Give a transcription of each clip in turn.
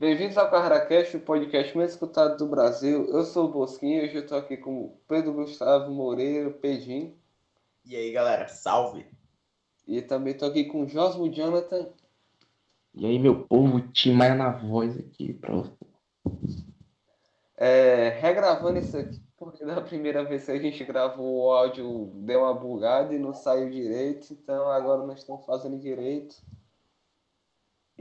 Bem-vindos ao CarraCast, o podcast mais escutado do Brasil. Eu sou o Bosquinho e hoje eu estou aqui com o Pedro Gustavo Moreira, Pedinho. E aí, galera, salve! E também estou aqui com o Josmo Jonathan. E aí, meu povo, Timaya na voz aqui você. É, regravando isso aqui, porque da primeira vez que a gente gravou o áudio deu uma bugada e não saiu direito, então agora nós estamos fazendo direito.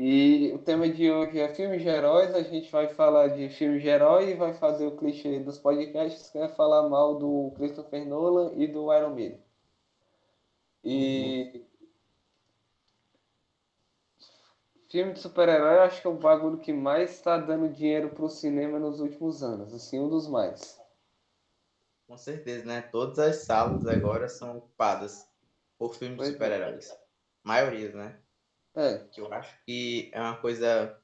E o tema de hoje é filmes de heróis. A gente vai falar de filmes de herói e vai fazer o clichê dos podcasts, que é falar mal do Christopher Nolan e do Iron Man. E. Filme de super-herói, acho que é o bagulho que mais está dando dinheiro pro cinema nos últimos anos. Assim, um dos mais. Com certeza, né? Todas as salas agora são ocupadas por filmes de é. super-heróis. Maioria, né? É, Que eu acho que é uma coisa.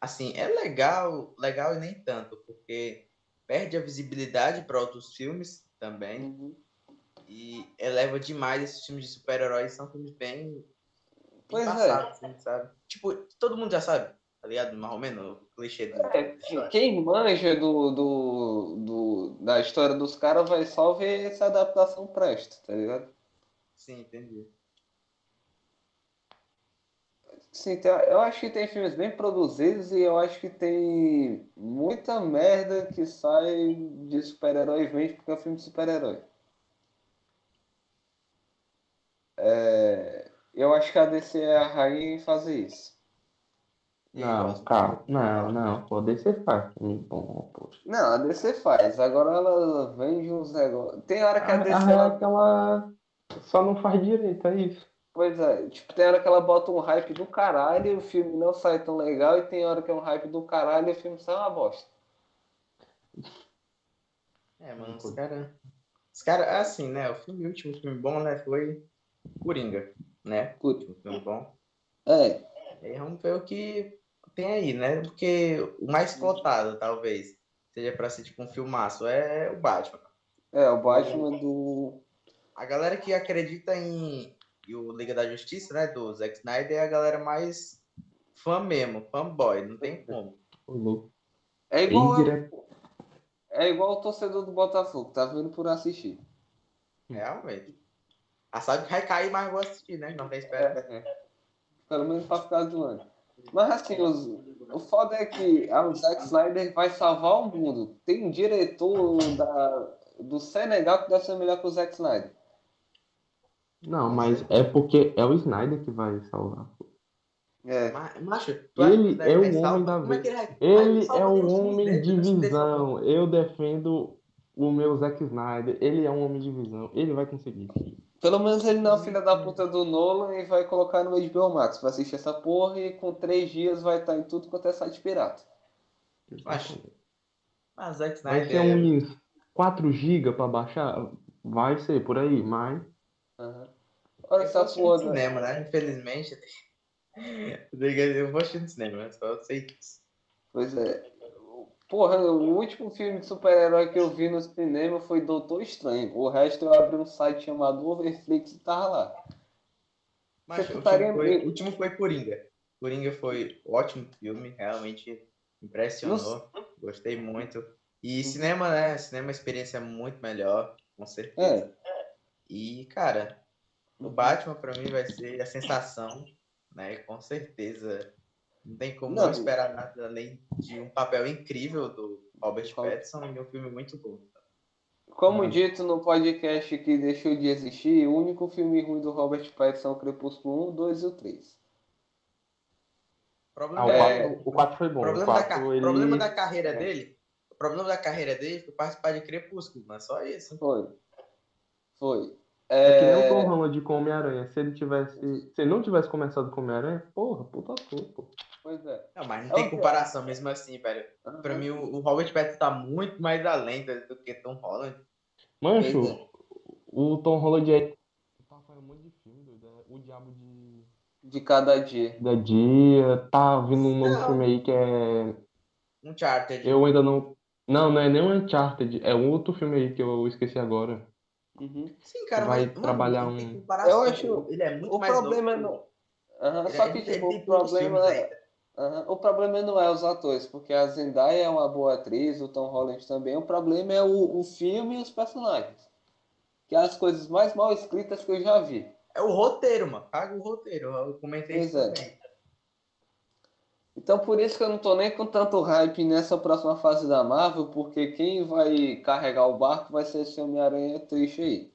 Assim, é legal, legal e nem tanto, porque perde a visibilidade para outros filmes também. uhum. E eleva demais esses filmes de super-heróis. São filmes bem, Pois é. passados, assim, sabe? Tipo, todo mundo já sabe, tá ligado? Mais ou menos, o clichê do. É, quem manja do, do, do- da história dos caras vai só ver essa adaptação presta, tá ligado? Sim, entendi. Sim, tem- eu acho que tem filmes bem produzidos e eu acho que tem muita merda que sai de super-herói e vende porque é filme de super-herói. É, eu acho que a DC é a rainha em fazer isso. Não, calma. Não, não, pô, DC faz filme bom, poxa. Não, a DC faz, agora ela vende uns negócios. Tem hora que a A, DC. a ela- é que ela só não faz direito, é isso. Pois é, tipo, tem hora que ela bota um hype do caralho e o filme não sai tão legal, e tem hora que é um hype do caralho e o filme sai uma bosta. É, mano, os caras. Os caras, assim, né? O filme, o último filme bom, né? Foi Coringa, né? O último filme bom. É, E vamos ver o que tem aí, né? Porque o mais cotado, talvez, seja pra ser tipo um filmaço, é o Batman. é, o Batman do. A galera que acredita em, em o Liga da Justiça, né? Do Zack Snyder, é a galera mais fã mesmo, fanboy, não tem como. É igual, é igual o torcedor do Botafogo, tá vendo por assistir. Realmente. Ah, sabe que vai cair, mas vou assistir, né? Não tem espera. É, Pelo menos pra ficar zoando. Mas assim, os, o foda é que a- o Zack Snyder vai salvar o mundo. Tem um diretor da, do Senegal que deve ser melhor que o Zack Snyder. Não, mas é porque é o Snyder que vai salvar. É. Mas, macho, acha que Ele é o vai homem da é vez. que ele vai- vai é um filmes homem de visão. Eu defendo o meu Zack Snyder. Ele é um homem de visão. Ele vai conseguir. Pelo menos ele não é o filho da puta do Nolan e vai colocar no HBO Max pra assistir essa porra e com três dias vai estar em tudo quanto é site pirata. Acho. Mas Zack Vai Snyder ser é- uns 4 GB pra baixar? Vai ser por aí, mas. Aham. Olha essa porra. né? cinema, né? Infelizmente. Eu vou assistir no cinema, só sei disso. Pois é. Porra, o último filme de super-herói que eu vi no cinema foi Doutor Estranho. O resto eu abri um site chamado Overflix e tava lá. Mas o último, foi, o último foi Coringa. Coringa foi ótimo filme, realmente impressionou. Gostei muito. E cinema, né? Cinema é uma experiência muito melhor, com certeza. É. E, cara, o Batman pra mim vai ser a sensação, né? Com certeza. Não tem como não, Não. esperar nada além de um papel incrível do Robert Robert. Pattinson e um filme muito bom. Como Hum. dito no podcast que deixou de existir, o único filme ruim do Robert Pattinson é o Crepúsculo 1, 2 e o 3. O problema, Ah, o é- 4, o 4 foi bom. o O problema, da, 4 ca- ele. problema da carreira É. dele, o problema da carreira dele foi participar de Crepúsculo, mas só isso. Foi. Foi. É que nem o É, Tom Holland com Homem-Aranha. Se ele tivesse. Se ele não tivesse começado com Homem-Aranha, porra, puta pô. Pois é. Não, mas não É tem que- comparação mesmo assim, velho. Pra mim, o, o Robert Pattinson tá muito mais além do, que Tom Holland. Mancho, é. o Tom Holland é. Tá fazendo um monte de filme, doido. é O Diabo de. De cada dia. Da Dia. Tá vindo um novo Não. filme aí que é. Uncharted. Eu ainda não. Não, não é nem um Uncharted. É um outro filme aí que eu esqueci agora. Uhum. Sim, cara, vai mas, mano, trabalhar tem um-. Eu acho- Ele é muito O mais problema novo. não. Ele- Só que ele- ele tipo, o problema é. Aham, O problema não é os atores, porque a Zendaya é uma boa atriz, o Tom Holland também. O problema é o, o filme e os personagens. Que é as coisas mais mal escritas que eu já vi. É o roteiro, mano. Caga o roteiro. Eu comentei Pois isso é. também. Então por isso que eu não tô nem com tanto hype nessa próxima fase da Marvel, porque quem vai carregar o barco vai ser esse Homem-Aranha triste aí.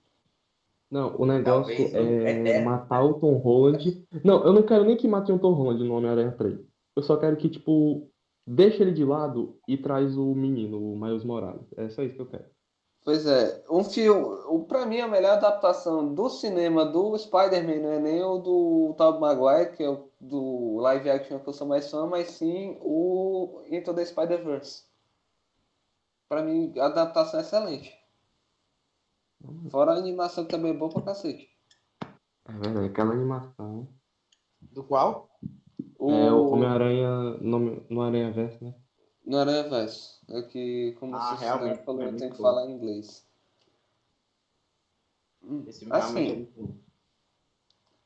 Não, o negócio Talvez o é Eterno. matar o Tom Holland. Não, eu não quero nem que matem o Tom Holland no Homem-Aranha 3. Eu só quero que, tipo, deixe ele de lado e traz o menino, o Miles Morales. É só isso que eu quero. Pois é, um filme, o, pra mim a melhor adaptação do cinema do Spider-Man não é nem o do Tobey Maguire, que é o do live action que eu sou mais fã, mas sim o Into the Spider-Verse. Pra mim, a adaptação é excelente. Fora a animação que também é boa pra cacete. É verdade, aquela animação. Do qual? O, É o Homem-Aranha no, no Aranha Verso, né? no Aranha Verso. É que, como Ah, você realmente, falou, é eu tenho muito que falar em inglês. Esse é Assim, muito bom.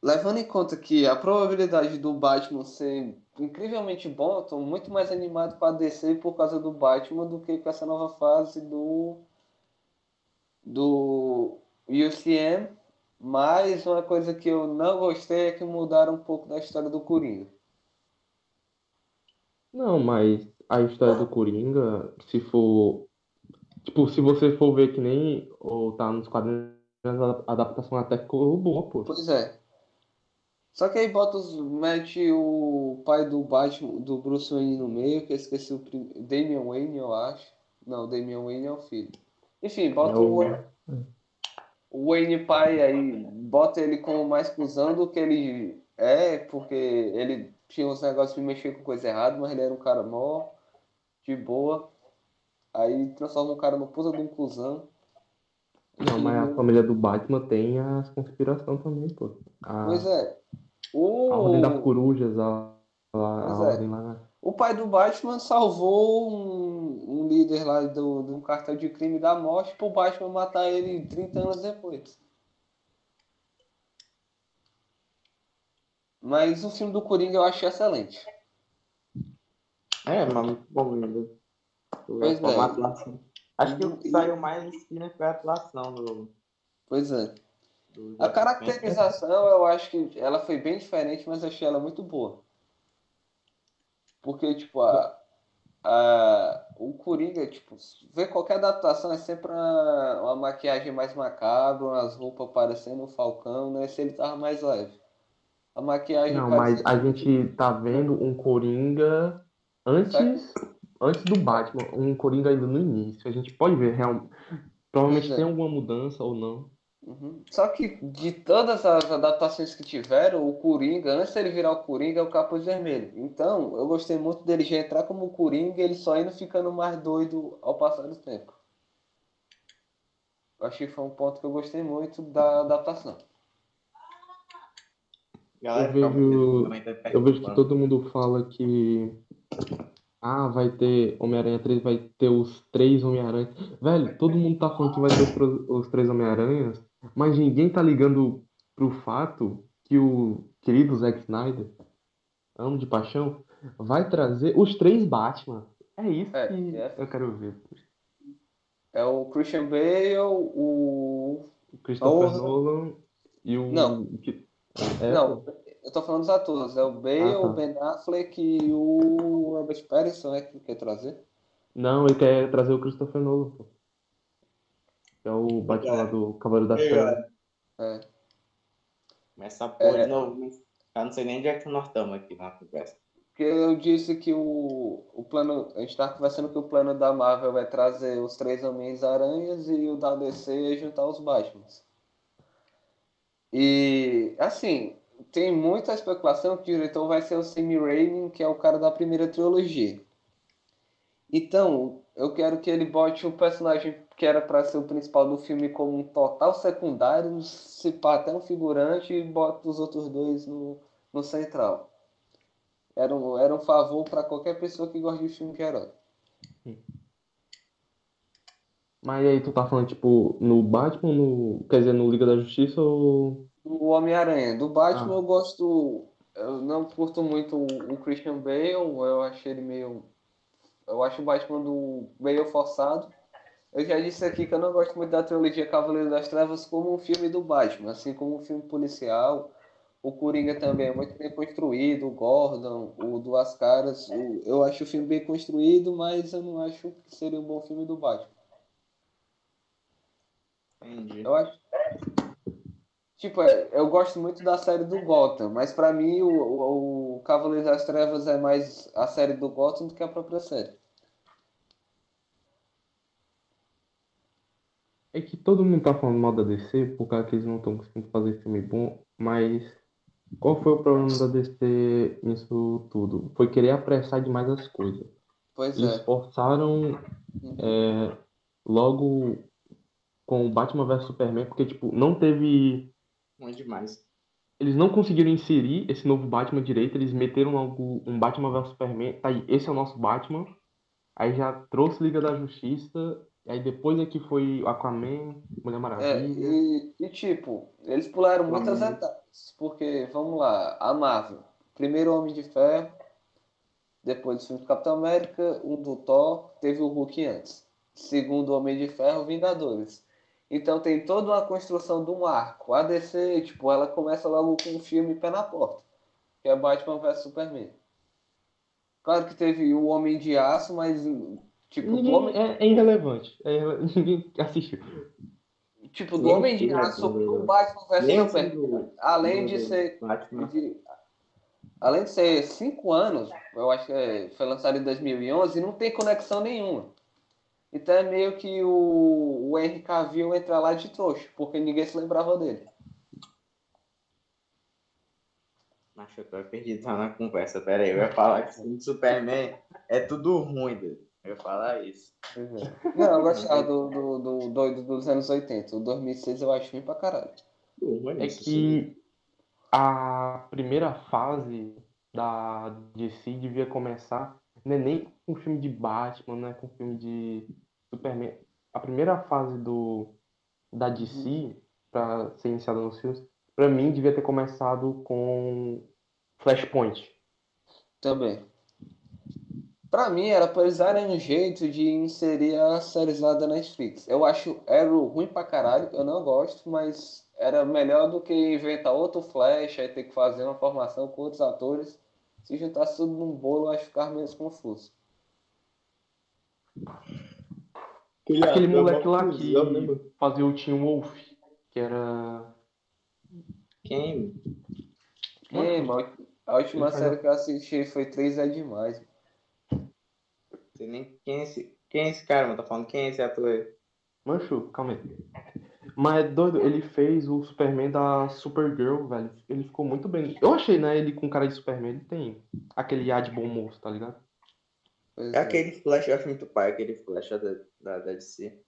Levando em conta que a probabilidade do Batman ser incrivelmente bom, eu tô muito mais animado com a DC por causa do Batman do que com essa nova fase do do UCM. Mas uma coisa que eu não gostei é que mudaram um pouco da história do Coringa. Não, mas a história do Coringa, se for. Tipo, se você for ver que nem ou tá nos quadrinhos, a adaptação até ficou boa, pô. Pois é. Só que aí bota os, mete o pai do Batman, do Bruce Wayne no meio, que eu esqueci o prim... Damian Wayne, eu acho. Não, Damian Wayne é o filho. Enfim, bota É o- o, o Wayne pai aí, bota ele como mais cuzão do que ele é, porque ele tinha uns negócios de mexer com coisa errada, mas ele era um cara mó de boa. Aí transforma o cara no puta de um cuzão. Não, mas a família do Batman tem as conspirações também, pô. A, Pois é. a Ordem das O, Corujas, a, a, a é. ordem lá. o pai do Batman salvou um, um líder lá do, de um cartel de crime da morte pro Batman matar ele 30 anos depois. Mas o filme do Coringa eu achei excelente. É, mas muito bom ainda. Pois é. Acho que o que saiu mais em cima foi a atuação do. Pois é. do A caracterização eu acho que ela foi bem diferente, mas eu achei ela muito boa. Porque, tipo, a, a, o Coringa, tipo, ver qualquer adaptação é sempre uma, uma maquiagem mais macabra, umas roupas parecendo um falcão, né? Se ele tava mais leve. A maquiagem Não, mas a gente tá vendo um Coringa antes, antes do Batman, um Coringa ainda no início. A gente pode ver real, provavelmente é. tem alguma mudança ou não. Uhum. Só que de todas as adaptações que tiveram, o Coringa, antes dele virar o Coringa, é o Capuz Vermelho. Então, eu gostei muito dele já entrar como Coringa e ele só indo ficando mais doido ao passar do tempo. Eu achei que foi um ponto que eu gostei muito da adaptação. Galera, Eu vejo- Eu vejo que todo mundo fala que. Ah, vai ter Homem-Aranha 3, vai ter os três Homem-Aranha. Velho, todo mundo tá falando que vai ter os, três Homem-Aranhas, mas ninguém tá ligando pro fato que o querido Zack Snyder, amo de paixão, vai trazer os três Batman. É isso É, que é. eu quero ver. É o Christian Bale, o. O Christopher Porra. Nolan e o. Não. é, Não, eu tô falando dos atores. É o Bale, Ah, tá. o Ben Affleck e o Robert Pattinson, é que quer trazer. Não, ele quer trazer o Christopher Nolan, pô. É o Batman lá do Cavaleiro da Ei, Treva. galera. É. Começa a porra É. de novo. mas Eu não sei nem onde é que nós estamos aqui na conversa. Porque eu disse que o, o plano. A gente tá conversando que o plano da Marvel vai trazer os três Homens-Aranhas e o da DC ia juntar os Batmans. E, assim, tem muita especulação que o diretor vai ser o Sam Raimi, que é o cara da primeira trilogia. Então, eu quero que ele bote o personagem que era para ser o principal do filme como um total secundário, se pá até um figurante e bota os outros dois no, no central. Era um, era um favor para qualquer pessoa que gosta de filme de herói. Mas aí tu tá falando, tipo, no Batman, no... quer dizer, no Liga da Justiça ou... O Homem-Aranha. Do Batman Ah. eu gosto. eu não curto muito o Christian Bale, eu achei ele meio. Eu acho o Batman do Bale forçado. Eu já disse aqui que eu não gosto muito da trilogia Cavaleiro das Trevas como um filme do Batman, assim como um filme policial. O Coringa também é muito bem construído, o Gordon, o Duas Caras. O... eu acho o filme bem construído, mas eu não acho que seria um bom filme do Batman. Entendi. Eu acho. Tipo, é, eu gosto muito da série do Gotham, mas pra mim o, o, o Cavaleiro das Trevas é mais a série do Gotham do que a própria série. É que todo mundo tá falando mal da DC por causa que eles não estão conseguindo fazer filme bom, mas qual foi o problema da DC nisso tudo? Foi querer apressar demais as coisas. Pois Eles é. forçaram é, logo com o Batman vs Superman, porque tipo, não teve. Muito demais. Eles não conseguiram inserir esse novo Batman direito, eles meteram logo um Batman vs Superman, tá aí, esse é o nosso Batman. Aí já trouxe Liga da Justiça, e aí depois é que foi Aquaman, Mulher É, Maravilha. e, e, tipo, eles pularam muitas Uhum. etapas, porque, vamos lá, a Marvel, primeiro Homem de Ferro, depois do filme do Capitão América, um do Thor, teve o Hulk antes. Segundo Homem de Ferro, Vingadores. Então tem toda uma construção de um arco. A DC, tipo, ela começa logo com um filme pé na porta, que é Batman vs Superman. Claro que teve o Homem de Aço, mas, tipo, Ninguém, Homem, é, é irrelevante. É ninguém assistiu. tipo, do Homem de tira, Aço pro Batman vs Nem Superman. do, Além de ser de- além de ser cinco anos, eu acho que é- foi lançado em 2011, não tem conexão nenhuma. Então é meio que o, o Henry Cavill entrar lá de trouxa, porque ninguém se lembrava dele. Acho que eu tô perdido na conversa. Pera aí, eu ia falar que o Superman é tudo ruim dele. Eu ia falar isso. Não, eu gostava do, do, do doido dos anos 80. O 2006 eu acho ruim pra caralho. É que a primeira fase da DC devia começar não é nem com filme de Batman, não é com filme de Superman. A primeira fase do da DC para ser iniciada nos filmes, pra mim devia ter começado com Flashpoint. Também. Pra mim, era pra eles darem um jeito de inserir as séries lá da Netflix. Eu acho Arrow ruim pra caralho, eu não gosto, mas era melhor do que inventar outro Flash, aí ter que fazer uma formação com outros atores. Se juntasse tudo num bolo, eu acho que ficava menos confuso. Aquele Aquele moleque lá mano? que fazia o Tim Wolf, que era Quem? É, mas a última Ele faz série que eu assisti foi 3 é demais. Não sei nem quem é esse, quem é esse cara, mano. Tá falando quem é esse ator aí? Mancho, calma aí. Mas é doido, ele fez o Superman da Supergirl, velho. Ele ficou muito bem. Eu achei, né? Ele com cara de Superman, ele tem aquele ar de bom moço, tá ligado? Pois É aquele Flash, eu acho muito pai, aquele Flash da, da, da DC.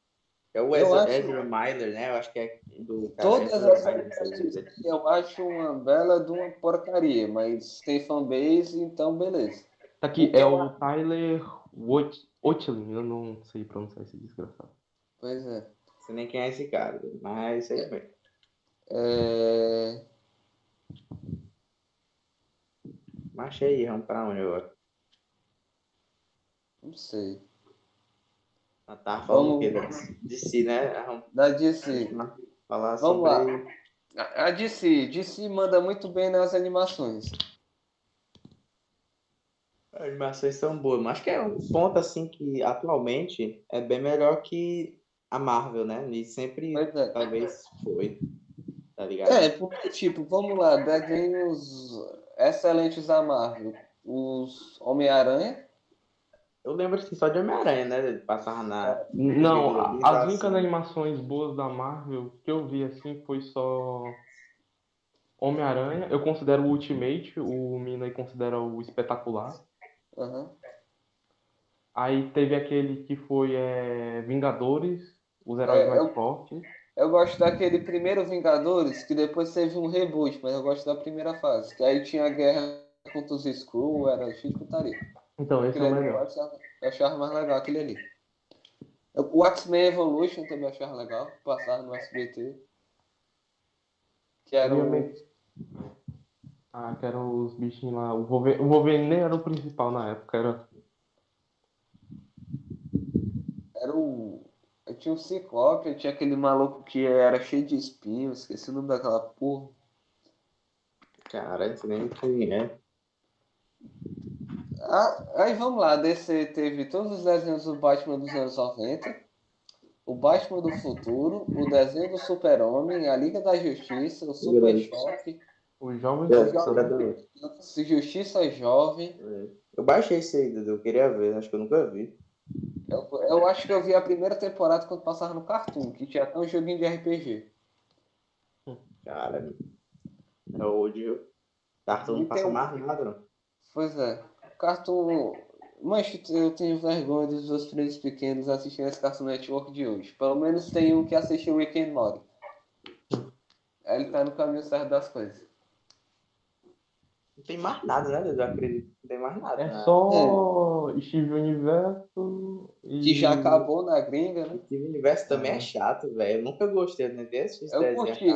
É o Ezra, acho- Ezra Miller, né? Eu acho que é do cara Todas Ezra as eu acho uma bela de uma porcaria, mas tem fanbase, então beleza. Tá aqui, Então, é o Tyler Otlin, eu não sei pronunciar esse desgraçado. Pois é. Sei nem quem é esse cara, mas é isso aí mesmo. É... Mas aí, vamos pra onde agora? Não sei. Nós tava falando Vamos- quê? De si, né? Vamos Da DC. falar Vamos sobre... A a DC. DC manda muito bem nas animações. As animações são boas, mas acho que é um ponto assim que atualmente é bem melhor que a Marvel, né? E sempre é. talvez foi. Tá ligado? É, porque, tipo, vamos lá, desenhos excelentes da Marvel. Os Homem-Aranha. Eu lembro assim, só de Homem-Aranha, né? Passava na. Não, a- Exato. as únicas animações boas da Marvel que eu vi assim foi só Homem-Aranha. Eu considero o Ultimate, o Mina aí considera o espetacular. Aham. Aí teve aquele que foi é, Vingadores, os heróis É, mais eu- fortes. Eu gosto daquele primeiro Vingadores, que depois teve um reboot, mas eu gosto da primeira fase. Que aí tinha a guerra contra os Skrull, era cheio de putaria. Então, esse é Aquele o ali eu melhor. achava, eu achava mais legal aquele ali. O X-Men Evolution também achava legal, passava no SBT. Que era o... Obviamente. Ah, que eram os bichinhos lá. O Wolverine, o Wolverine nem era o principal na época, era. Era o. Eu tinha um Ciclope, eu tinha aquele maluco que era cheio de espinhos, esqueci o nome daquela porra. Cara, isso nem quem é. Ah, aí vamos lá, DC teve todos os desenhos do Batman dos anos 90, o Batman do Futuro, o desenho do Super-Homem, a Liga da Justiça, o Super. Choque, Os jovens. É, Jovem- Justiça Jovem. Eu baixei esse aí, Dudu. Eu queria ver, acho que eu nunca vi. Eu, eu acho que eu vi a primeira temporada quando passava no Cartoon, que tinha até um joguinho de RPG. Cara, é viu? Cartão não passa um- mais nada, não. Pois é. Cartoon. Mas eu tenho vergonha dos meus filhos pequenos assistirem esse Cartoon Network de hoje. Pelo menos tem um que assistiu Rick and Morty. Ele tá no caminho certo das coisas. Não tem mais nada, né, Dudu? Eu acredito. Não tem mais nada. É né? só Steve Universo e. Que já acabou na gringa, né? O universo também é chato, velho. Eu nunca gostei né, desses Eu desenhos. curti.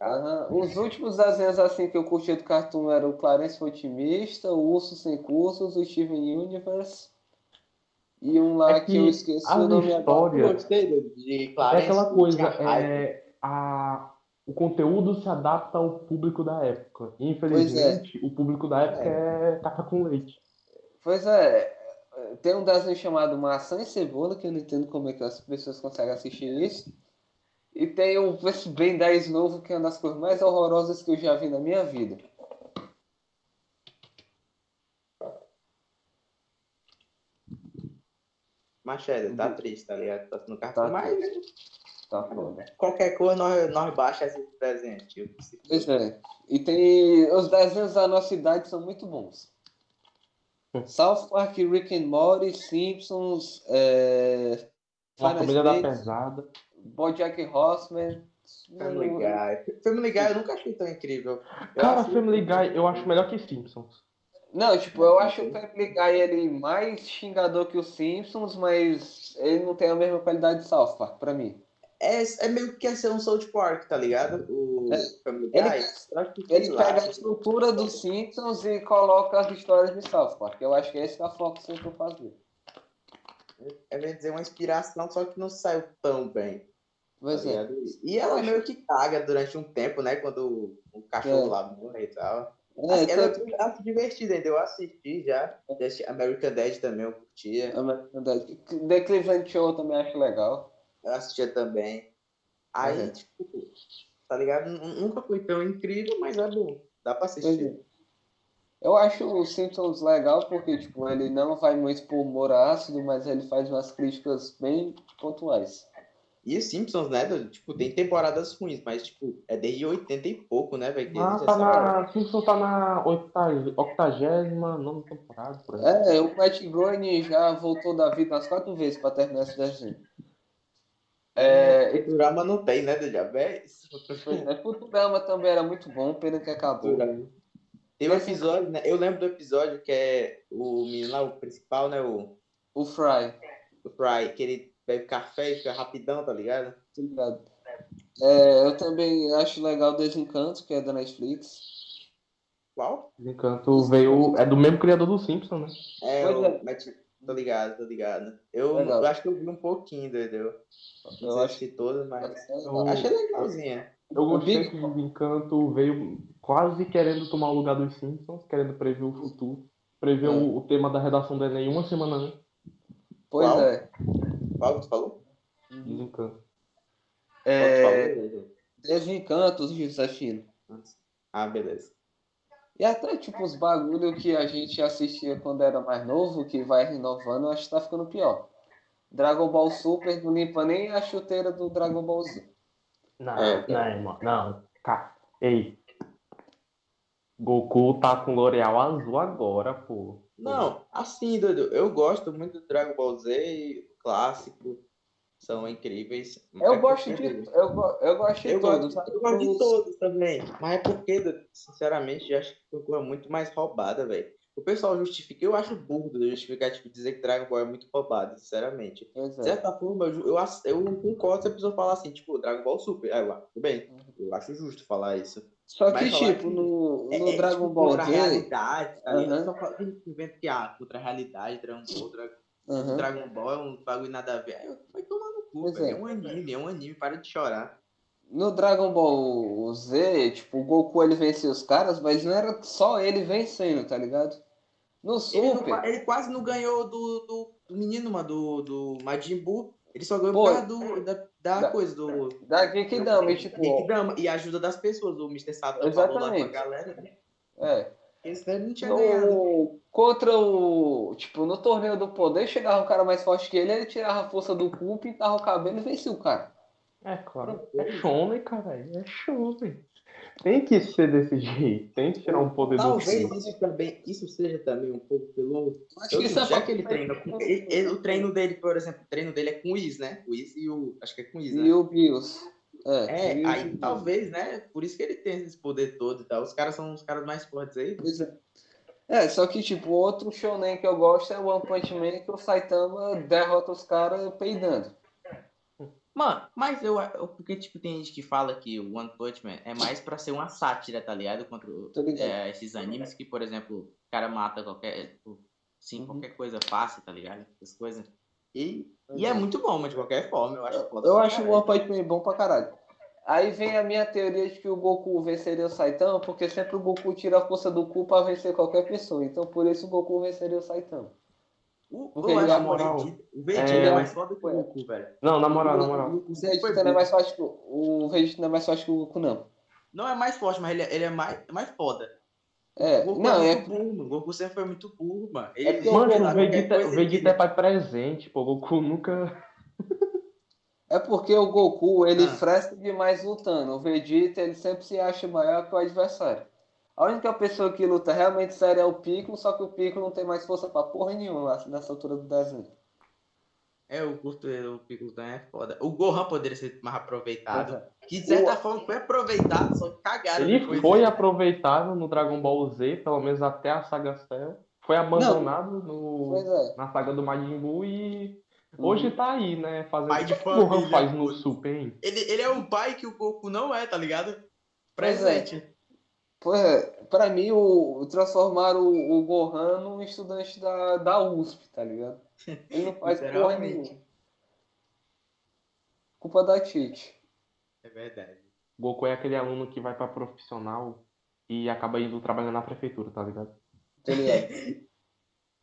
Aham. Os últimos desenhos assim que eu curti do Cartoon eram o Clarence Otimista, o Urso Sem Cursos, o Steven Universe. E um lá É que, que eu esqueci o nome agora. Eu gostei de É Clarence. aquela coisa, é, a, o conteúdo se adapta ao público da época. Infelizmente, o público da época é, café com leite. Pois é, tem um desenho chamado Maçã e Cebola, que eu não entendo como é que as pessoas conseguem assistir isso. E tem o Ben 10 novo, que é uma das coisas mais horrorosas que eu já vi na minha vida. Machado, tá triste, tá ligado? Tá no cartão. Tá mas Tá foda. qualquer coisa nós, nós baixa esse desenho. Pois é. E tem. Os desenhos da nossa idade são muito bons. South Park, Rick and Morty, Simpsons, é... Uma da pesada. Bojack Horseman. Family Guy. Family Guy eu nunca achei tão incrível. Eu Cara, acho- Family Guy eu acho melhor que Simpsons. Não, tipo, eu acho o Family Guy ele mais xingador que os Simpsons, mas ele não tem a mesma qualidade de South Park, pra mim. É, é meio que quer ser um South Park, tá ligado? O É. Family Ele- que Ele lá, pega a estrutura dos Simpsons e coloca as histórias de South Park. Eu acho que é esse que a Fox tentou fazer. É bem dizer uma inspiração, só que não saiu tão bem. Pois tá é. E ela meio que caga durante um tempo, né? Quando o, cachorro É. lá morre e tal. É, Assim, ela tanto- eu acho divertida ainda. Eu assisti já. American Dad também, eu curtia. é verdade. The Cleveland Show eu também acho legal. Eu assistia também. Aí, Uhum. tipo, tá ligado? Nunca foi tão incrível, mas é bom. Dá pra assistir. Eu acho o Simpsons legal porque, tipo, ele não vai muito pro humor ácido, mas ele faz umas críticas bem pontuais. E os Simpsons, né? Tipo, tem temporadas ruins, mas, tipo, é desde 80 e pouco, né, velho? que Ah, tá na. Simpsons tá na oitag- octagésima, nona temporada, por aí. É, o Matt Groening já voltou da vida umas quatro vezes pra terminar esse desenho. É, e Futurama não tem, né, do Diabetes? É, Futurama também era muito bom, pena que acabou. Tem um episódio, né? Eu lembro do episódio que é o menino lá, o principal, né? O, O Fry, o Fry, que ele bebe café e fica rapidão, tá ligado? tá ligado? É, eu também acho legal Desencanto, que é da Netflix. Qual? Desencanto veio. É do mesmo criador do Simpsons, né? É, Pois o é. Matt- Tô ligado, tô ligado. Eu, eu acho que eu vi um pouquinho, entendeu? Eu acho se todas, mas. Eu- Achei legalzinha. Eu gostei que o Desencanto veio quase querendo tomar o lugar dos Simpsons, querendo prever o futuro. Prever É. o, o tema da redação do Enem uma semana antes. Pois Qual? é. Qual que tu falou? Desencanto. é que? Desencanto, Josefino. Ah, beleza. E até, tipo, os bagulho que a gente assistia quando era mais novo, que vai renovando, eu acho que tá ficando pior. Dragon Ball Super não limpa nem a chuteira do Dragon Ball Z. Não, É. não, irmão. Não. Cara, ei. Goku tá com L'Oreal azul agora, pô. Não, assim, Dudu, eu gosto muito do Dragon Ball Z e clássico. São incríveis. Eu É gosto porque- de, eu, eu gosto de Eu todos. gosto, eu gosto de todos também. Mas é porque, sinceramente, eu acho que foi coisa muito mais roubada, velho. O pessoal justifica, eu acho burro de justificar, tipo, dizer que Dragon Ball é muito roubado, sinceramente. Pois De é. certa forma, eu, eu, eu concordo se a pessoa falar assim, tipo, Dragon Ball Super. Aí eu, ah, tudo bem, Uhum. eu acho justo falar isso. Só que, tipo, que no, É, no é, Dragon tipo, Ball contra a Z. realidade, tá ligado? Aham. Só inventa que, ah, contra a realidade, Dragon Ball, Dra- aham. Dragon Ball é um bagulho nada a ver. Aí eu- Vai tomar no cu, é. É um anime, é um anime, para de chorar. No Dragon Ball Z, tipo, o Goku ele vencia os caras, mas não era só ele vencendo, tá ligado? No Ele, não- Super, ele quase não ganhou do, do, do menino, mano, do, do Majin Buu. Ele só ganhou Pô. por causa do, da, da Da- coisa, do, da Genkidama, e tipo, Genkidama e ajuda das pessoas. O Mr. Satan falou lá com a Exatamente. galera. né? é. Esse daí não tinha ganhado. No, contra o. Tipo, no torneio do poder, chegava um cara mais forte que ele, ele tirava a força do cu, pintava o cabelo e vencia o cara. É claro. É shonen, caralho. É shonen. Tem que ser desse jeito. Tem que tirar um poder do Talvez isso também, isso seja também um pouco pelo. Acho que isso é pra- que ele treina com. ele- ele- o treino dele, por exemplo, o treino dele é com o Is, né? O Is e o. Acho que é com o Is, né? E o Bills. É, É, aí talvez, né? Por isso que ele tem esse poder todo e tal. Os caras são os caras mais fortes aí. Pois é. É, só que, tipo, outro shonen que eu gosto é o One Punch Man, que o Saitama derrota os caras peidando. Mano, mas eu, eu- Porque, tipo, tem gente que fala que o One Punch Man é mais pra ser uma sátira, tá ligado? Contra é, esses animes que, por exemplo, o cara mata qualquer. Tipo, sim, Uhum. qualquer coisa fácil, tá ligado? Essas coisas. E, e é é. muito bom, mas de qualquer forma, eu acho Eu acho o. One Punch Man bom pra caralho. Aí vem a minha teoria de que o Goku venceria o Saitama, porque sempre o Goku tira a força do cu pra vencer qualquer pessoa. Então por isso o Goku venceria o Saitama. O, Porque eu ele acho é moral. Vegeta, o Vegeta É. é mais foda que o Goku, velho. Não, na moral, na moral. O Vegeta não é mais forte que o... o Vegeta não é mais forte que o Goku, não. Não é mais forte, mas ele é, ele é mais, é mais foda. É, O Goku não, é burro, Goku sempre foi muito burro, mano. Ele, É Mano, o Vegeta, o ele- Vegeta é pai presente, pô. O Goku nunca. É porque o Goku, ele Ah. fresca demais lutando. O Vegeta, ele sempre se acha maior que o adversário. A única pessoa que luta realmente séria é o Piccolo, só que o Piccolo não tem mais força pra porra nenhuma nessa altura do desenho. É, o curto o Piccolo também é foda. O Gohan poderia ser mais aproveitado. É. Que de certa forma foi aproveitado, só que cagaram Ele depois foi dele. aproveitável no Dragon Ball Z, pelo menos até a saga Cell. Foi abandonado no, é. na saga do Majin Buu e hoje tá aí, né? Fazendo Pai de o que o família, faz no. Super, hein? Ele, ele é um pai que o Goku não é, tá ligado? Pois é. Presente. Pois é, pra mim, o, transformaram o, o Gohan num estudante da, da USP, tá ligado? Ele não faz porra nenhuma. Culpa da Tite. É verdade. Goku é aquele aluno que vai pra profissional e acaba indo trabalhar na prefeitura, tá ligado? Tá ligado?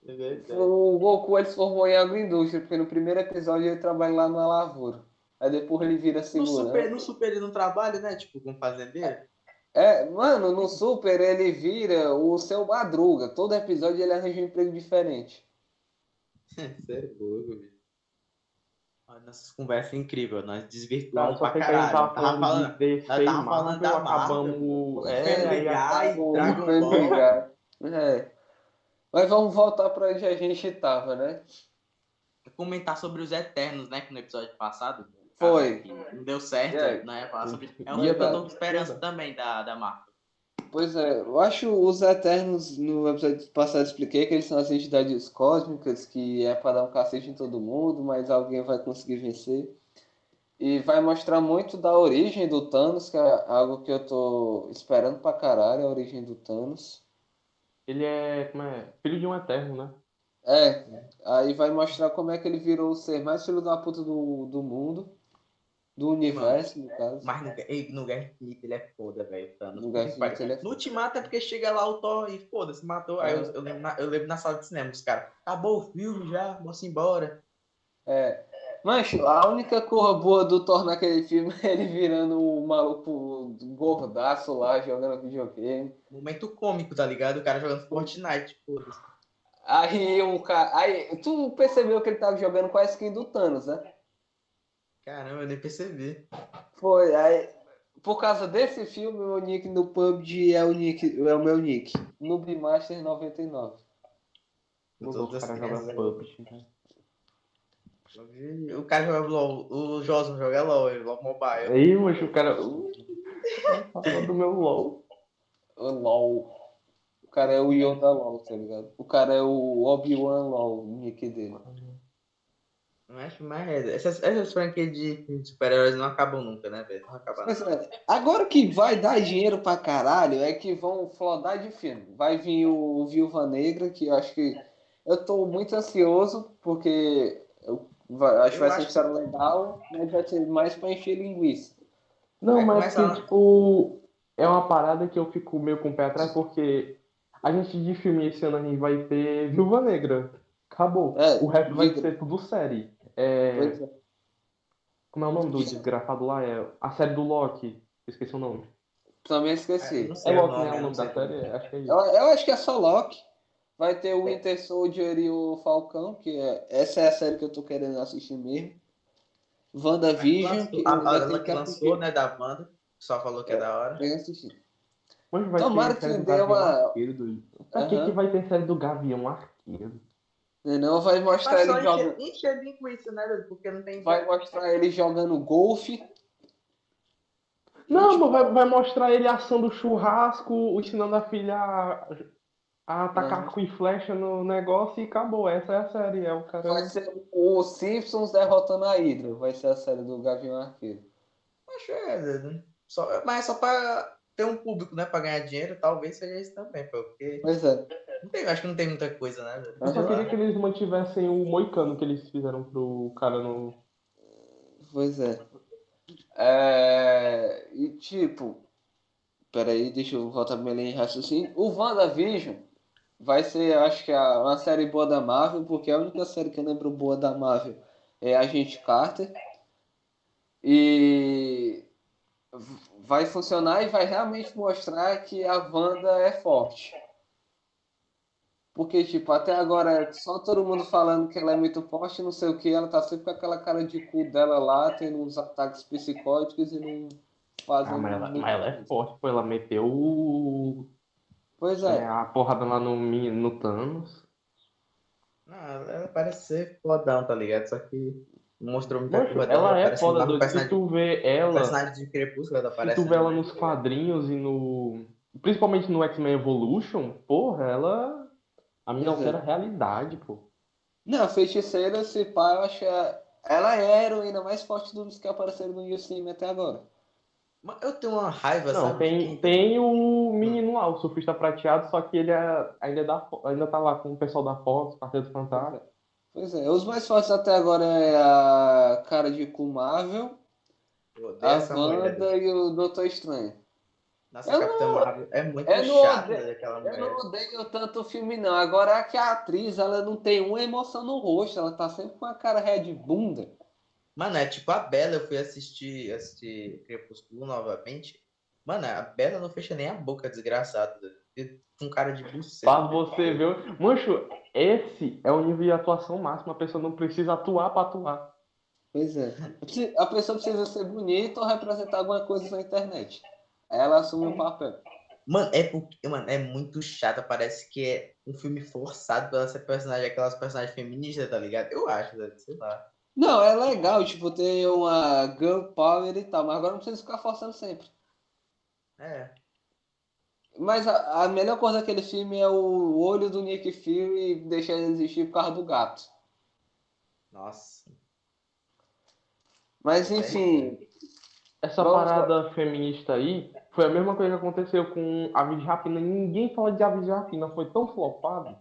É verdade. O Goku ele se formou em agroindústria, porque no primeiro episódio ele trabalha lá na lavoura. Aí depois ele vira No segurança. super, no super ele não trabalha, né? Tipo, com fazendeiro. É, mano, no Super ele vira o seu Madruga. Todo episódio ele arranja um emprego diferente. Você é louco, bicho. Olha, Nossas conversas incríveis, nós desvirtuamos pra caralho. tava falando de nós e tava falando da acabamos... É, Guy, acabou- Dragon Foi Ball. É. Mas vamos voltar pra onde a gente tava, né? Comentar sobre os Eternos, né? Que no episódio passado. Foi. Não deu certo, É. né? Falar sobre. É um filme que eu tô com esperança também da, da Marvel. Pois é, eu acho os Eternos, no episódio passado eu expliquei que eles são as entidades cósmicas, que é para dar um cacete em todo mundo, mas alguém vai conseguir vencer. E vai mostrar muito da origem do Thanos, que é algo que eu tô esperando pra caralho, a origem do Thanos. Ele é, como é? Filho de um Eterno, né? É, aí vai mostrar como é que ele virou o ser mais filho da puta do, do mundo, do universo, no caso. Mas no, ei, no Guerra Infinita ele é foda, velho. o Thanos. No Guerra Infinita ele é No Ultimato é porque chega lá o Thor e foda-se, matou. Aí eu, eu lembro na, eu lembro na sala de cinema, os caras. Acabou o filme já, vamos embora. É. Mancho, a única coisa boa do Thor naquele filme é ele virando o maluco gordaço lá, jogando videogame. Momento cômico, tá ligado? O cara jogando Fortnite, foda-se. Aí o cara. Aí, tu percebeu que ele tava jogando com a skin do Thanos, né? Caramba, eu nem percebi. Foi, aí. Por causa desse filme, o nick no PUBG é o, nick, é o meu nick. 99. Os tô outros caras descendo. jogam PUBG, né? O cara joga LOL, o Joson joga LOL, ele LOL Mobile. Aí, mas o cara... Uh, falou do meu LOL. O LOL. O cara é o Yoda LOL, tá ligado? O cara é o Obi-Wan LOL, o nick dele. Mas, mas essas, essas franquias de super-heróis não acabam nunca, né, velho? Não acabam Pois nunca. é. Agora que vai dar dinheiro pra caralho é que vão flodar de filme. Vai vir o Viúva Negra, que eu acho que. Eu tô muito ansioso, porque eu vai- acho que vai ser acho- legal, mas vai ser mais pra encher linguiça. Não, Aí mas que, a- tipo, é uma parada que eu fico meio com o pé atrás, porque a gente de filme esse ano a gente vai ter Viúva Negra. Acabou. É, o resto vai ser tudo série. É, Pois é. como é o nome do desgraçado lá? É a série do Loki. Esqueci o nome. Também É, esqueci. É Loki, né? O eu nome da série? Acho que é isso. Eu, eu acho que é só Loki. Vai ter o Winter Soldier e o Falcão, que é, essa é a série que eu tô querendo assistir mesmo. WandaVision, que A, a, ainda tem ela que que lançou, assistir. né, da Wanda, só falou que é da hora. Que assistir. Mas vai Tomara ter que dê uma- Arqueiro. Pra que Aham. que vai ter série do Gavião Arqueiro? Não vai mostrar ele jogando. encher linguiça, né? Porque não tem... Vai mostrar ele jogando golfe. Não, mas vai, vai mostrar ele assando churrasco, ensinando a filha a, a atacar Não. e flecha no negócio e acabou. Essa é a série. É o cara. Vai ser o Simpsons derrotando a Hydra. Vai ser a série do Gavião Arqueiro. Acho é, né? só, mas é só pra ter um público, né, pra ganhar dinheiro, talvez seja isso também, porque Pois é. não tem, acho que não tem muita coisa, né? Eu só queria que eles mantivessem o moicano que eles fizeram pro cara no. Pois é. É, E tipo. Peraí, deixa eu voltar pra minha linha de raciocínio. O WandaVision vai ser, acho que, a- uma série boa da Marvel, porque a única série que eu lembro boa da Marvel é Agente Carter. E vai funcionar e vai realmente mostrar que a Wanda é forte. Porque, tipo, até agora só todo mundo falando que ela é muito forte, não sei o que, ela tá sempre com aquela cara de cu dela lá, tendo uns ataques psicóticos e não fazendo. Ah, mas ela, mas ela é forte, pô. Ela meteu o- Pois é, é. a porrada lá no, no Thanos. Não, ela parece ser fodão, tá ligado? Só que mostrou muita Poxa, coisa dela, ela é foda, doido. Se tu vê ela. personagem de Crepúsculo, ela Se parece. tu vê ela nos quadrinhos e no. Principalmente no X-Men Evolution, porra, ela. A minha Pois é. altera a realidade, pô. Não, a feiticeira, se pá, eu acho ela é a heroína mais forte dos que apareceram no UCM até agora. Mas Eu tenho uma raiva, Não, sabe? tem, tem o menino lá, o surfista prateado, só que ele é, ainda, é da, ainda tá lá com o pessoal da Fox, Quarteto Fantástico. Pois é, os mais fortes até agora é a cara de Eu odeio a mulher. Wanda e o Doutor Estranho. Nossa, Eu Capitã não- Marvel é muito eu não chata odeio- daquela Eu mulher. não odeio tanto o filme, não. Agora é que a atriz, ela não tem uma emoção no rosto, ela tá sempre com a cara ré de bunda. Mano, é tipo a Bela, eu fui assistir, assistir Crepúsculo novamente. Mano, a Bela não fecha nem a boca, desgraçada. Com cara de buceta. Pra você ver. Mancho, esse é o nível de atuação máximo, a pessoa não precisa atuar pra atuar. Pois é. A pessoa precisa ser bonita ou representar alguma coisa na internet. Aí ela assume o papel. Mano, é porque, mano, é muito chata. Parece que é um filme forçado pela ser personagem, aquelas personagens feministas, tá ligado? Eu acho, sei lá. Não, é legal, tipo, ter uma girl power e tal, mas agora não precisa ficar forçando sempre. É. Mas a, a melhor coisa daquele filme é o olho do Nick Fury deixar ele existir por causa do gato. Nossa. Mas enfim, Essa Vamos parada feminista aí foi a mesma coisa que aconteceu com Aves de Rapina. Ninguém fala de Aves de Rapina, foi tão flopado.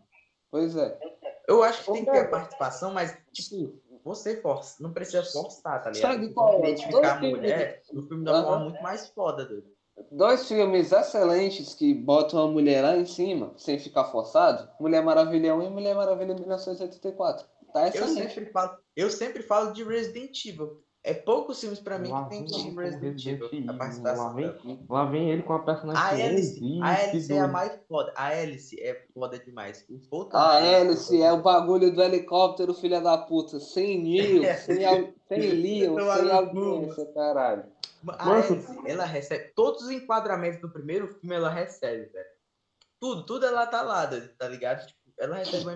pois é. Eu acho que tem que ter Beto. participação, mas, tipo, você força, não precisa forçar, tá ligado? Sabe qual é? identificar a mulher no filme de uma Aham. forma muito mais foda, doido. Dois filmes excelentes que botam a mulher lá em cima, sem ficar forçado. Mulher Maravilha 1 e Mulher Maravilha 1984. Tá Eu excelente. sempre falo, eu sempre falo de Resident Evil. É poucos filmes pra mim Lá que tem vem de ele com Resident Evil. A Evil, participação lá vem-. Lá vem ele com a personagem A existe, a Alice é a mais foda. A Alice é foda demais. A Thompson- hélice é o bagulho do helicóptero, filha da puta. Sem Neil, sem, sem Leon, sem audiência, caralho. A ela recebe. Todos os enquadramentos do primeiro filme ela recebe, velho. Tudo, tudo ela tá lá, tá ligado? Tipo, ela recebe uma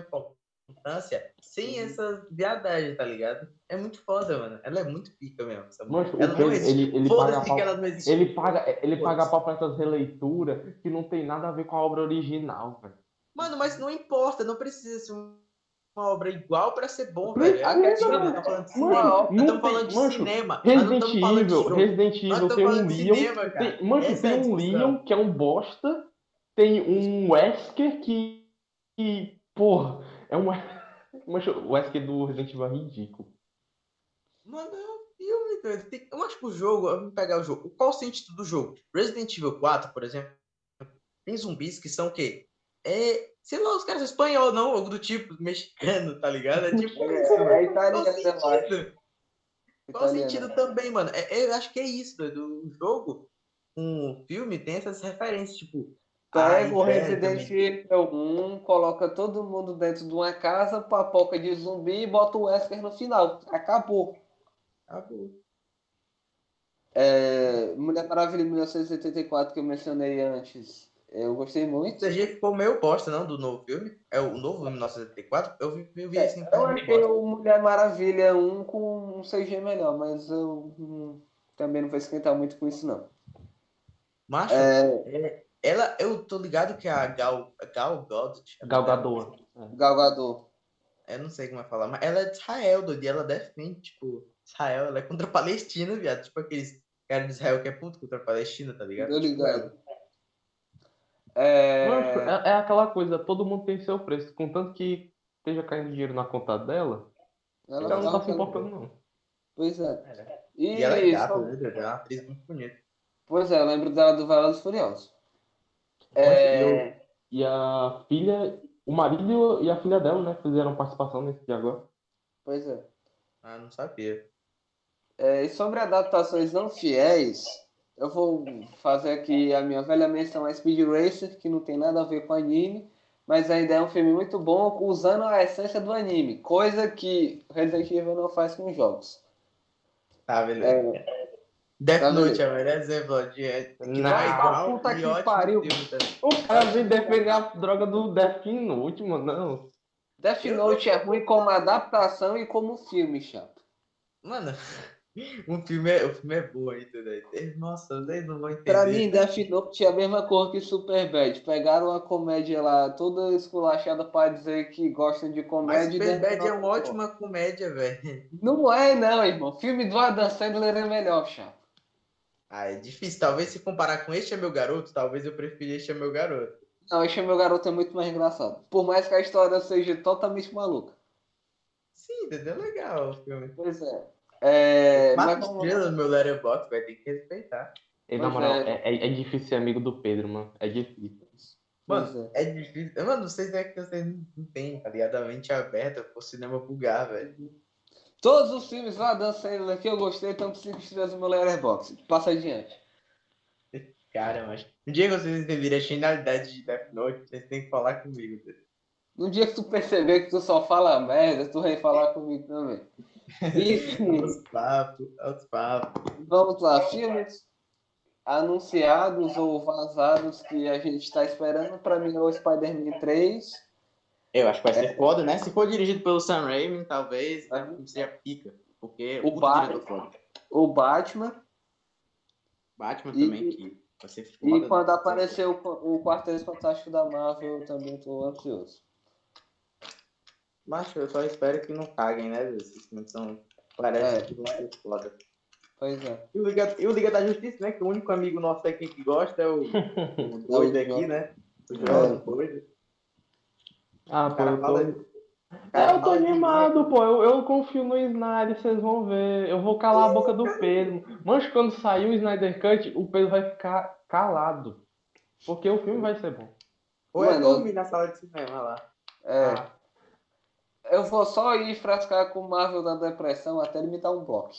importância sem essa viadagem, tá ligado? É muito foda, mano. Ela é muito pica mesmo. Ela não ele, existe. ele, ele paga pau, que ela não existe. ele paga, ele Foda-se. paga pau pra essas releituras que não tem nada a ver com a obra original, velho. Mano, mas não importa, não precisa ser um uma obra igual pra ser bom, Precisa, velho. É a questão, mano. nós estamos falando de cinema. estamos tem- falando de mancho, cinema. nós não Resident Evil. Resident Evil tem um Leon. cinema. Tem, mano, Essa tem é a um. Leon que é um bosta. Tem um Wesker que. que porra, é um. Mancho, o Wesker do Resident Evil é ridículo. Mano, é um filme. Tem- Eu acho que o jogo, vamos pegar o jogo. Qual o sentido do jogo? Resident Evil 4, por exemplo, tem zumbis que são o quê? É, sei lá, os caras são espanhol, não, algo do tipo, mexicano, tá ligado? É tipo É, isso, é velho. italiano, Qual sentido? Qual Italiano. sentido também, mano? É- é- eu acho que é isso, doido. O jogo, um filme tem essas referências, tipo. Pega o Resident Evil 1, coloca todo mundo dentro de uma casa, papoca de zumbi e bota o Wesker no final. Acabou. Acabou. É, Mulher Maravilha 1984 que eu mencionei antes. Eu gostei muito. Esse CG ficou meio bosta, não, do novo filme. É o novo 1974. Eu vi, eu vi É, esse em eu de achei o Mulher Maravilha 1 com um CG melhor, mas eu hum, também não vou esquentar muito com isso, não. Macho, É, é, ela, eu tô ligado que a Gal, a Gal Gadot, Galgador. Galgador. eu não sei como é falar, mas ela é de Israel, doido, e ela defende, tipo, Israel, ela é contra a Palestina, viado. Tipo aqueles caras de Israel que é puto contra a Palestina, tá ligado? Tô Tipo, ligado. É, é, é aquela coisa, todo mundo tem seu preço. Contanto que esteja caindo dinheiro na conta dela, ela ela não tá tá se importando, não. Pois é. É. E, E ela é gata, só- né? Ela é uma atriz muito bonita. Pois é, eu lembro dela do Velozes e Furiosos. É, E a filha, o marido e a filha dela, né, fizeram participação nesse de agora. pois é. Ah, não sabia. É, e sobre adaptações não fiéis, eu vou fazer aqui a minha velha menção a Speed Racer, que não tem nada a ver com anime, mas ainda é um filme muito bom, usando a essência do anime, coisa que Resident Evil não faz com os jogos. Tá, beleza. É, Death tá, Note é o melhor exemplo de é, Não, não é igual puta que ótimo pariu. O cara vem defender a droga do Death Note, mano. Não. Death Note é ruim como adaptação e como filme, chato. Mano, um filme é, o filme é bom aí, tudo Nossa, vocês não vão entender. Pra mim, Death Note é a mesma cor que Superbad. Pegaram a comédia lá, toda esculachada pra dizer que gostam de Mas comédia. e Superbad é Note uma ótima comédia, velho. Não é, não, irmão. Filme do Adam Sandler é melhor, chato. Ah, é difícil. Talvez se comparar com Este é Meu Garoto, talvez eu prefira Este é Meu Garoto. Não, esse meu garoto é muito mais engraçado. Por mais que a história seja totalmente maluca. Sim, entendeu? Legal o filme. Pois é. É, mas Marcos vamos- Estrela no meu Letterboxd, vai ter que respeitar. E, na moral, é. é, é, é difícil ser amigo do Pedro, mano. É difícil. Mano, é. é difícil. Mano, vocês é que vocês não têm, tá ligado? A mente aberta pro cinema vulgar, velho. Todos os filmes do Adam Sandler que eu gostei com 5 estrelas no meu Letterboxd. Passa adiante. Cara, mas. Um dia que vocês entenderem a genialidade de Death Note, vocês têm que falar comigo. No dia que tu perceber que tu só fala merda, tu vem falar comigo também. Enfim, Outros papos, outros papos. vamos lá. Filmes anunciados ou vazados que a gente está esperando. Pra mim é o Spider-Man 3. Eu acho que vai ser foda, né? Se for dirigido pelo Sam Raimi, talvez É. né, seja pica. Porque O Batman. foda. O Batman. Batman E- também, que vai ser foda. E né? quando aparecer o, o Quarteto Fantástico da Marvel, eu também tô ansioso. Macho, eu só espero que não caguem, né? Esses filmes são. Parece É. que vão ser foda. Pois é. E o, Liga, e o Liga da Justiça, né? Que o único amigo nosso aqui que gosta é o, o doido aqui, né? O João, o doido. Ah, pô, cara eu tô. É, cara eu tô animado, pô. Eu, eu confio no Snyder, vocês vão ver. Eu vou calar a boca do Pedro. Mas quando sair o Snyder Cut, o Pedro vai ficar calado. Porque o filme vai ser bom. Ou é Mano, dormir na sala de cinema lá. É, Ah, eu vou só ir frascar com o Marvel da Depressão até ele me dar um bloco.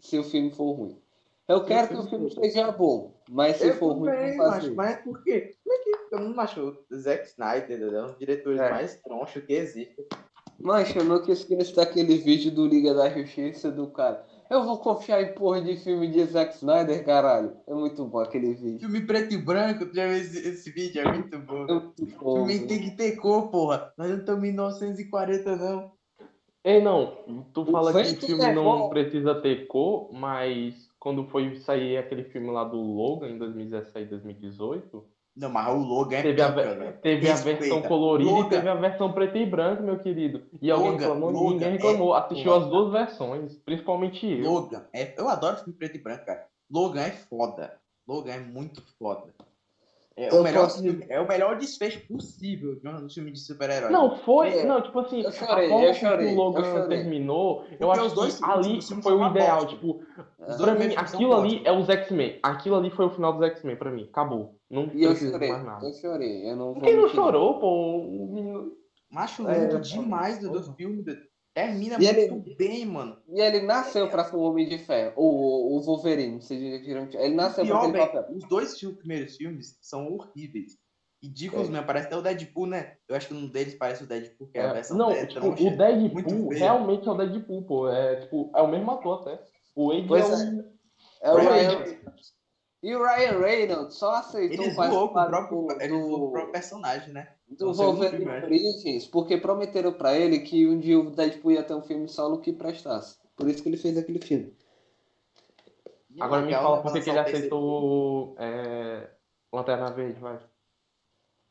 Se o filme for ruim. Eu quero que o filme seja bom, mas se eu for ruim, também, eu vou fazer. macho, mas por quê? Como é que eu não acho o Zack Snyder, entendeu? Um dos diretores É. mais tronchos que existe. Mancha, eu nunca esqueço daquele vídeo do Liga da Justiça do cara. Eu vou confiar em porra de filme de Zack Snyder, caralho. É muito bom aquele vídeo. Filme preto e branco, tu já viu esse, esse vídeo? É muito bom. É muito bom. filme tem que ter cor, porra. Nós não estamos em 1940, não. Ei, não, tu fala que o filme não precisa ter cor, mas quando foi sair aquele filme lá do Logan em 2017, 2018, Não, mas o Logan é Teve a, pica, ve- velho. teve a Respeita. versão colorida Logan. e teve a versão preto e branco, meu querido. E alguém Logan, reclamou? Logan Ninguém é reclamou. Assistiu foda. as duas versões, principalmente eu. Logan, é, eu adoro filme preto e branco, cara. Logan é foda. Logan é muito foda. É Eu o, melhor posso- é o melhor desfecho possível de um filme de super-herói. Não, foi. É. Não, tipo assim, Eu chorei, a forma eu que chorei, o Logan eu terminou, eu Porque acho os dois que ali foi o ideal. bosta. Tipo, Os pra mim, aquilo ali bosta. é os X-Men. Aquilo ali foi o final dos X-Men pra mim. Acabou. Não E eu chorei, mais nada. eu chorei. Eu não Quem não mentir. chorou, pô? O menino- Macho É, lindo é, demais do, do filme. Termina E ele- muito bem, mano. E ele nasceu pra ser o Homem de Ferro, o, o Wolverine, vocês viram? Ele nasceu pra Pior, aquele velho, papel. os dois fi- primeiros filmes são horríveis. Ridículos É. mesmo. Parece até o Deadpool, né? Eu acho que um deles parece o Deadpool, que é, a É, versão não, tipo, o Deadpool realmente é o Deadpool, pô. É, tipo, é o mesmo ator até. O Wade Pois é, é. o. É o Reynolds. E o Ryan Reynolds só aceitou Ele zoou com o próprio, do, ele do, próprio personagem, né? do Wolverine né? Origins, porque prometeram pra ele que um dia o Deadpool ia ter um filme solo que prestasse. Por isso que ele fez aquele filme. E é Agora me fala por que ele aceitou é, Lanterna Verde, vai.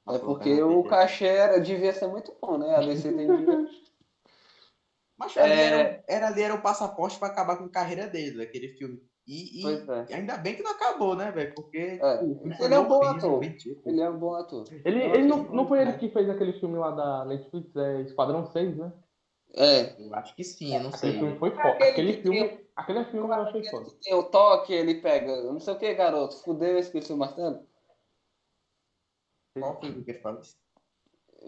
É porque o cachê era, devia ser muito bom, né? A DC tem. Mas ali, É. era, era, ali era o passaporte pra acabar com a carreira dele, aquele filme. E, e é. ainda bem que não acabou, né, velho? Porque É. o filme Ele é um bom ator. ridículo. Ele é um bom ator. Ele, ele não, não foi ele né? que fez aquele filme lá da Netflix, é Esquadrão 6, né? É. Eu acho que sim, eu não Aquele sei. filme foi foda. Aquele Aquele que filme, tem- aquele filme eu achei foda. Tem o toque, ele pega. Não sei o que, garoto. Fudeu, eu esqueci o martelo. Qual filme que ele fala isso?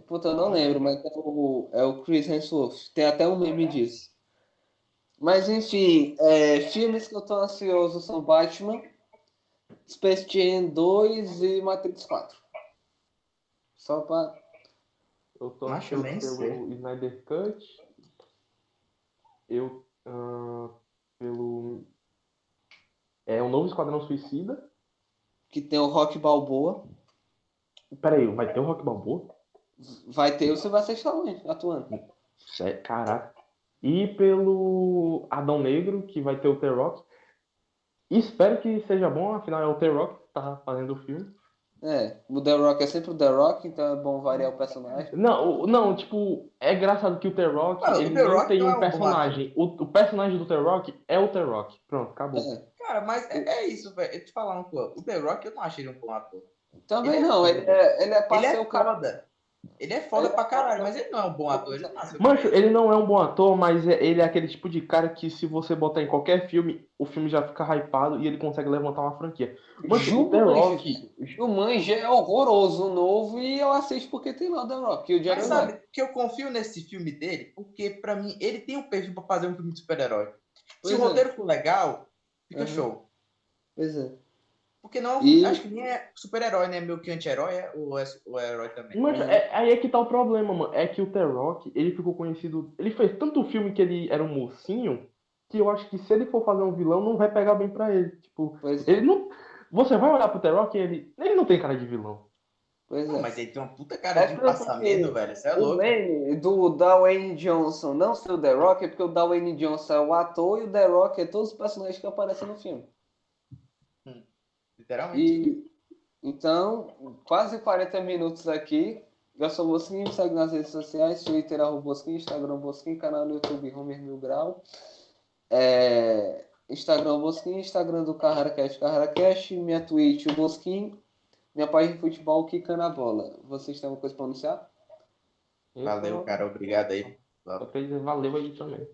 Puta, eu não lembro, mas é o, é o Chris Hemsworth. Tem até um meme disso. Mas enfim, é, filmes que eu tô ansioso são Batman, Space Jam 2 e Matrix 4. Só pra. Eu tô Macho, ansioso pelo Snyder Cut. Eu. ah, pelo. É o novo Esquadrão Suicida. Que tem o Rock Balboa. Peraí, vai ter o Rock Balboa? Vai ter o Sylvester Stallone atuando. Caraca. E pelo Adão Negro, que vai ter o T-Rock. Espero que seja bom, afinal é o T-Rock que tá fazendo o filme. É, o The Rock é sempre o The Rock, então é bom variar o personagem. Não, não, tipo, é engraçado que o Ah, o ele The não Rock tem não é um um bom personagem. O, o personagem do T-Rock é o T-Rock. Pronto, acabou. É. Cara, mas é, é isso, velho. Eu te falar uma coisa. O The Rock, eu não achei ele um bom ator. Também Ele é não, ele é, ele é pra Ele ser é o cara. foda. Ele é foda Ele é pra caralho, foda. mas ele não é um bom ator. Ele não nasceu Mancho, ele não é um bom ator, mas é- ele é aquele tipo de cara que se você botar em qualquer filme, o filme já fica hypado e ele consegue levantar uma franquia. Mancho, o The Rock, Jumanji é horroroso novo e eu assisto porque tem lá o The Rock e o Mas sabe que eu confio nesse filme dele, porque pra mim ele tem um perfil pra fazer um filme de super-herói. Se Pois o é. roteiro for legal, fica Uhum. show. Pois é. Porque não, E- acho que nem é super-herói, né? Meio que anti-herói é, ou é, ou é herói também. Uhum. é, aí é que tá o problema, mano. É que o The Rock, ele ficou conhecido. Ele fez tanto filme que ele era um mocinho, que eu acho que se ele for fazer um vilão, não vai pegar bem pra ele. Tipo, Pois é. ele não. Você vai olhar pro The Rock e ele. Ele não tem cara de vilão. Pois Não, é. mas ele tem uma puta cara É de passamento, velho. Você é O louco. do Dwayne Johnson não ser o The Rock é porque o Dwayne Johnson é o ator e o The Rock é todos os personagens que aparecem no filme. Literalmente. E então, quase 40 minutos aqui. Eu sou o Bosquim, me segue nas redes sociais, Twitter, arroba Bosquim, Instagram Bosquim, canal no YouTube Homer Mil Grau. É, Instagram Bosquim, Instagram do CarraraCast, CarraraCast, minha Twitch, o Bosquim, minha página de futebol, Kika na Bola. Vocês têm alguma coisa para anunciar? Valeu, cara. Obrigado aí. Valeu aí também.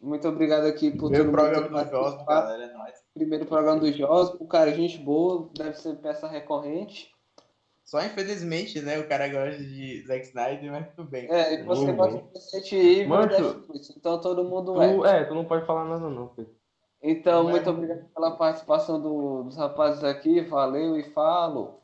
Muito obrigado aqui por Meu todo programa mundo do Josmo, galera. É nóis. Primeiro programa do Josmo, cara, gente boa, deve ser peça recorrente. Só infelizmente, né? O cara gosta de Zack Snyder, mas tudo bem. É, e você Boa, gosta de Resident Evil, Mancho, então todo mundo é. Tu, é, tu não pode falar nada não, Pedro. Então, Não é muito muito. obrigado pela participação do- dos rapazes aqui, valeu e falo.